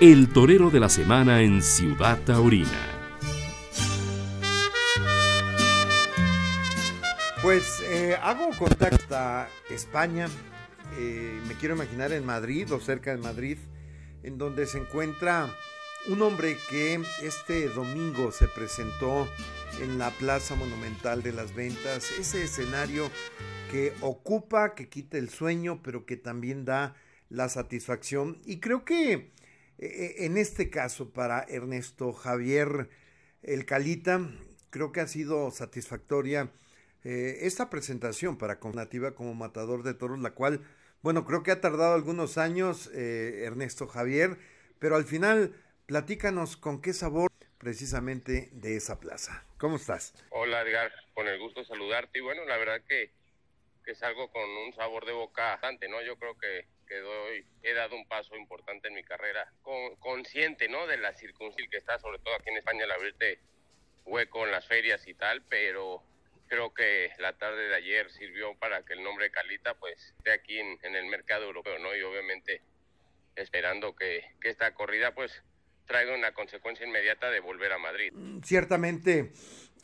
el torero de la semana en Ciudad Taurina. Pues eh, hago contacto a España, eh, me quiero imaginar en Madrid o cerca de Madrid, en donde se encuentra un hombre que este domingo se presentó en la Plaza Monumental de las Ventas, ese escenario que ocupa, que quita el sueño, pero que también da la satisfacción. Y creo que en este caso para Ernesto Javier El Calita, creo que ha sido satisfactoria eh, esta presentación para Nativa como matador de toros, la cual, bueno, creo que ha tardado algunos años eh, Ernesto Javier, pero al final platícanos con qué sabor precisamente de esa plaza. ¿Cómo estás? Hola Edgar, con el gusto de saludarte y bueno, la verdad que, que salgo con un sabor de boca bastante, ¿no? Yo creo que doy, he dado un paso importante en mi carrera, consciente, ¿no? De la circunstancia que está, sobre todo aquí en España, el abrirte hueco en las ferias y tal, pero creo que la tarde de ayer sirvió para que el nombre Calita, pues, esté aquí en, el mercado europeo, ¿no? Y obviamente esperando que, esta corrida, pues, traiga una consecuencia inmediata de volver a Madrid. Mm, ciertamente.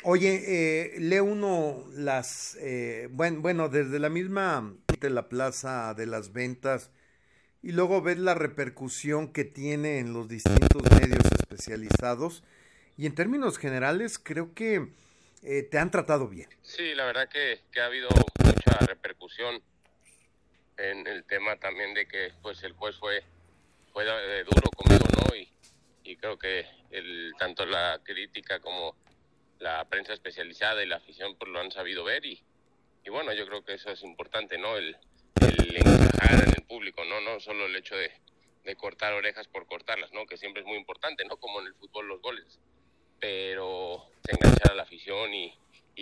Oye, eh, lee uno las, eh, bueno, bueno, desde la misma de la plaza de las ventas, y luego ves la repercusión que tiene en los distintos medios especializados y en términos generales creo que eh, te han tratado bien. Sí, la verdad que, ha habido mucha repercusión en el tema también de que pues el juez fue, fue eh, duro conmigo, ¿no? Y, y creo que el, tanto la crítica como la prensa especializada y la afición pues lo han sabido ver y, y bueno, yo creo que eso es importante, ¿no? El público, ¿no? No solo el hecho de, cortar orejas por cortarlas, ¿no? Que siempre es muy importante, ¿no? Como en el fútbol los goles. Pero enganchar a la afición y,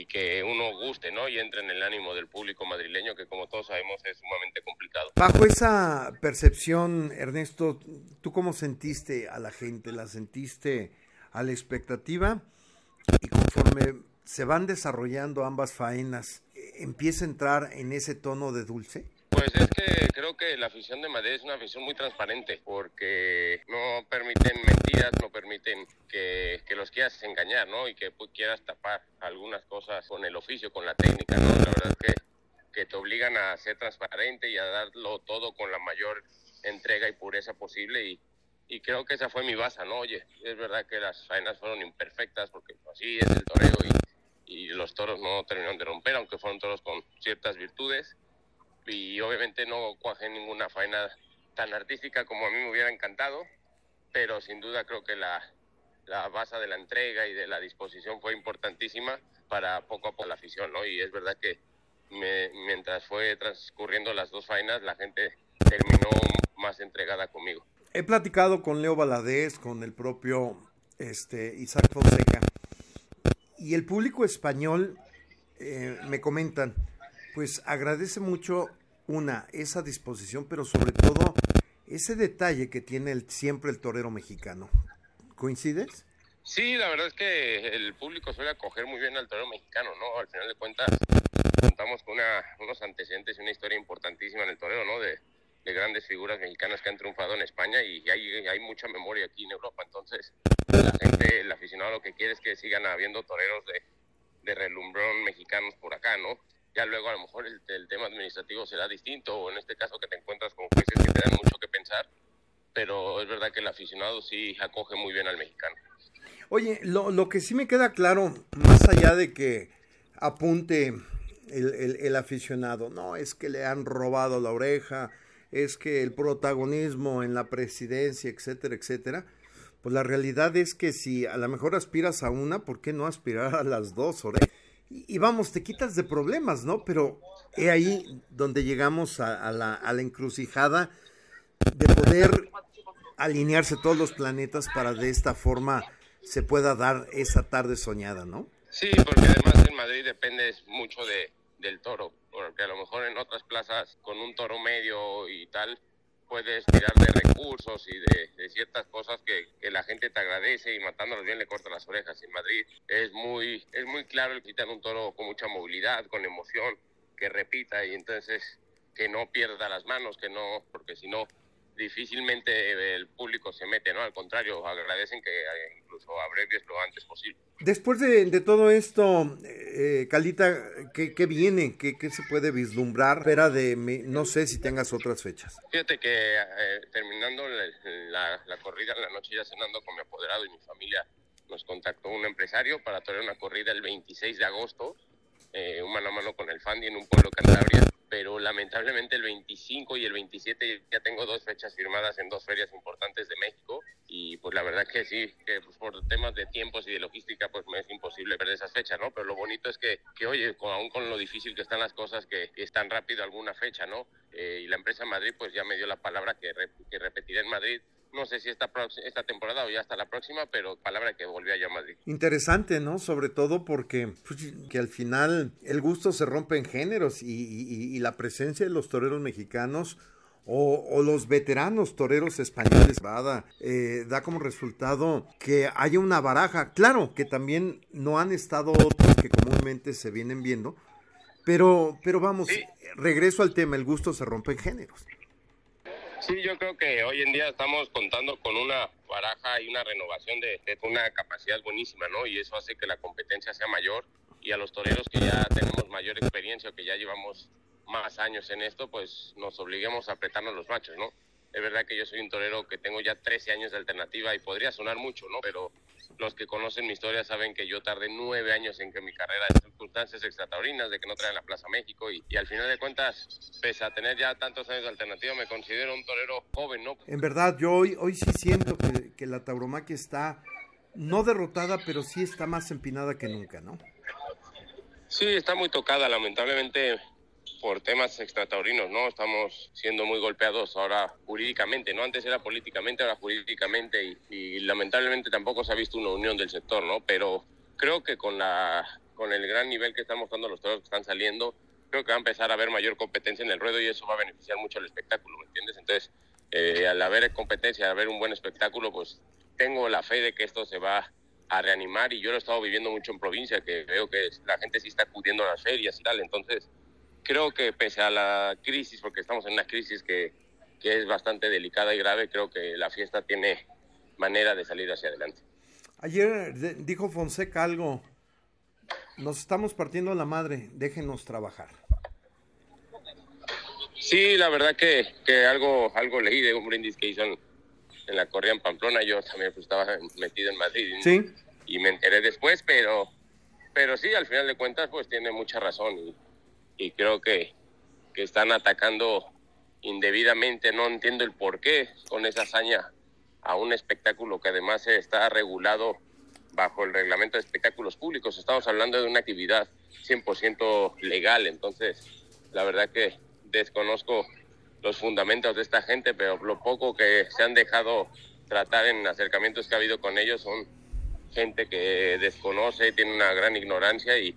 que uno guste, ¿no? Y entre en el ánimo del público madrileño, que como todos sabemos es sumamente complicado. Bajo esa percepción, Ernesto, ¿tú cómo sentiste a la gente? ¿La sentiste a la expectativa? Y conforme se van desarrollando ambas faenas, ¿empieza a entrar en ese tono de dulce? Pues es que creo que la afición de Madrid es una afición muy transparente porque no permiten mentiras, no permiten que, los quieras engañar, ¿no? Y que quieras tapar algunas cosas con el oficio, con la técnica, ¿no? La verdad es que, que te obligan a ser transparente y a darlo todo con la mayor entrega y pureza posible y, creo que esa fue mi base, ¿no? Oye, es verdad que las faenas fueron imperfectas porque así es el toreo y los toros no terminaron de romper, aunque fueron toros con ciertas virtudes y obviamente no cuajé ninguna faena tan artística como a mí me hubiera encantado, pero sin duda creo que la, la base de la entrega y de la disposición fue importantísima para poco a poco la afición, ¿no? Y es verdad que mientras fue transcurriendo las dos faenas, la gente terminó más entregada conmigo. He platicado con Leo Valadez, con el propio este, Isaac Fonseca, y el público español eh, me comentan, pues agradece mucho una, esa disposición, pero sobre todo ese detalle que tiene el, siempre el torero mexicano. ¿Coincides? Sí, la verdad es que el público suele acoger muy bien al torero mexicano, ¿no? Al final de cuentas, contamos con una, unos antecedentes y una historia importantísima en el torero, ¿no? De, de grandes figuras mexicanas que han triunfado en España y hay, hay mucha memoria aquí en Europa. Entonces, la gente, el aficionado lo que quiere es que sigan habiendo toreros de, de relumbrón mexicanos por acá, ¿no? Ya luego a lo mejor el, tema administrativo será distinto, o en este caso que te encuentras con jueces que te dan mucho que pensar, pero es verdad que el aficionado sí acoge muy bien al mexicano. Oye, lo, lo que sí me queda claro, más allá de que apunte el, el, aficionado, no, es que le han robado la oreja, es que el protagonismo en la presidencia, etcétera, etcétera, pues la realidad es que si a lo mejor aspiras a una, ¿por qué no aspirar a las dos orejas? Y, vamos, te quitas de problemas, ¿no? Pero he ahí donde llegamos a, la, a la encrucijada de poder alinearse todos los planetas para de esta forma se pueda dar esa tarde soñada, ¿no? Sí, porque además en Madrid depende mucho de, del toro, porque a lo mejor en otras plazas con un toro medio y tal, puedes tirar de recursos y de, ciertas cosas que, la gente te agradece y matándolos bien le corta las orejas. En Madrid es muy, es muy claro el quitar un toro con mucha movilidad, con emoción, que repita y entonces que no pierda las manos, que no, porque si no difícilmente el público se mete, ¿no? Al contrario, agradecen que incluso abrevies lo antes posible. Después de, todo esto, eh, Calita, ¿qué, viene? ¿Qué, ¿Qué, se puede vislumbrar? Espera de, no sé si tengas otras fechas. Fíjate que eh, terminando la, la, corrida en la noche ya cenando con mi apoderado y mi familia, nos contactó un empresario para traer una corrida el 26 de agosto, eh, un mano a mano con el Fandi en un pueblo Cantabria pero lamentablemente el 25 y el 27 ya tengo dos fechas firmadas en dos ferias importantes de México y pues la verdad que sí, que pues por temas de tiempos y de logística pues me es imposible perder esas fechas, ¿no? Pero lo bonito es que, que oye, aún con lo difícil que están las cosas, que, es tan rápido alguna fecha, ¿no? Eh, y la empresa Madrid pues ya me dio la palabra que, que repetiré en Madrid no sé si esta, esta temporada o ya hasta la próxima, pero palabra que volvió a Madrid. Interesante, ¿no? Sobre todo porque pues, que al final el gusto se rompe en géneros y, la presencia de los toreros mexicanos o, los veteranos toreros españoles eh, da como resultado que haya una baraja. Claro que también no han estado otros que comúnmente se vienen viendo, pero, pero vamos, regreso al tema, el gusto se rompe en géneros. Sí, yo creo que hoy en día estamos contando con una baraja y una renovación de, una capacidad buenísima, ¿no? Y eso hace que la competencia sea mayor y a los toreros que ya tenemos mayor experiencia o que ya llevamos más años en esto, pues nos obliguemos a apretarnos los machos, ¿no? Es verdad que yo soy un torero que tengo ya 13 años de alternativa y podría sonar mucho, ¿no? Pero los que conocen mi historia saben que yo tardé nueve años en que mi carrera de circunstancias extrataurinas, de que no traen la Plaza México y, al final de cuentas, pese a tener ya tantos años de alternativa, me considero un torero joven, ¿no? En verdad, yo hoy, hoy sí siento que, que la tauromaquia está no derrotada, pero sí está más empinada que nunca, ¿no? Sí, está muy tocada, lamentablemente por temas extrataurinos, ¿no? Estamos siendo muy golpeados ahora jurídicamente, ¿no? Antes era políticamente, ahora jurídicamente y, lamentablemente tampoco se ha visto una unión del sector, ¿no? Pero creo que con, la, con el gran nivel que están mostrando los toros que están saliendo, creo que va a empezar a haber mayor competencia en el ruedo y eso va a beneficiar mucho al espectáculo, ¿me entiendes? Entonces, eh, al haber competencia, al haber un buen espectáculo, pues tengo la fe de que esto se va a reanimar y yo lo he estado viviendo mucho en provincia, que veo que la gente sí está acudiendo a las ferias y tal, entonces creo que pese a la crisis, porque estamos en una crisis que, que es bastante delicada y grave, creo que la fiesta tiene manera de salir hacia adelante. Ayer dijo Fonseca algo, nos estamos partiendo la madre, déjenos trabajar. Sí, la verdad que, que algo, algo leí de un brindis que hizo en, la corrida en Pamplona, yo también pues, estaba metido en Madrid ¿Sí? y me enteré después, pero, pero sí, al final de cuentas pues tiene mucha razón y, y creo que, que están atacando indebidamente, no entiendo el por qué con esa hazaña a un espectáculo que además está regulado bajo el reglamento de espectáculos públicos. Estamos hablando de una actividad 100% legal, entonces la verdad que desconozco los fundamentos de esta gente, pero lo poco que se han dejado tratar en acercamientos que ha habido con ellos son gente que desconoce, tiene una gran ignorancia y,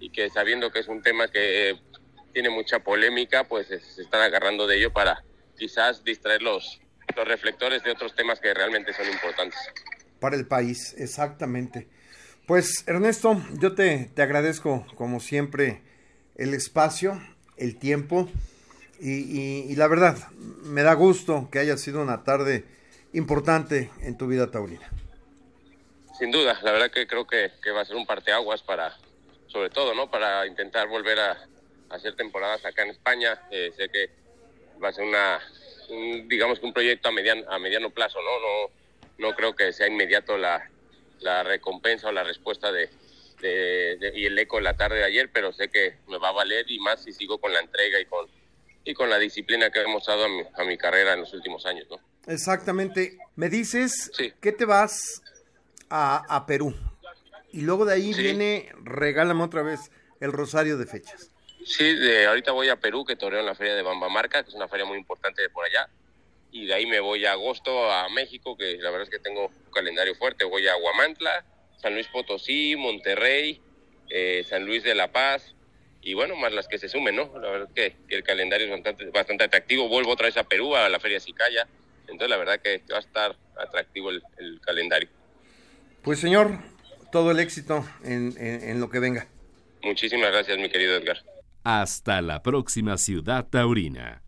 y que sabiendo que es un tema que tiene mucha polémica, pues se están agarrando de ello para quizás distraer los, los reflectores de otros temas que realmente son importantes. Para el país, exactamente. Pues Ernesto, yo te, te agradezco como siempre el espacio, el tiempo y, la verdad, me da gusto que haya sido una tarde importante en tu vida taurina. Sin duda, la verdad que creo que, que va a ser un parteaguas para, sobre todo, ¿no? Para intentar volver a hacer temporadas acá en España. Eh, sé que va a ser una, digamos que un proyecto a mediano, a mediano plazo, ¿no? No, no creo que sea inmediato la, la recompensa o la respuesta de, de, y el eco de la tarde de ayer, pero sé que me va a valer y más si sigo con la entrega y con, y con la disciplina que hemos dado a mi, a mi carrera en los últimos años, ¿no? Exactamente. Me dices que te vas a, a Perú y luego de ahí viene, regálame otra vez el rosario de fechas. Sí, de, ahorita voy a Perú, que toreo en la feria de Bambamarca, que es una feria muy importante de por allá. Y de ahí me voy a agosto a México, que la verdad es que tengo un calendario fuerte. Voy a Huamantla, San Luis Potosí, Monterrey, eh, San Luis de la Paz. Y bueno, más las que se sumen, ¿no? La verdad es que, el calendario es bastante, bastante atractivo. Vuelvo otra vez a Perú, a la feria Cicaya. Entonces, la verdad que va a estar atractivo el, calendario. Pues, señor, todo el éxito en, en lo que venga. Muchísimas gracias, mi querido Edgar. Hasta la próxima ciudad taurina.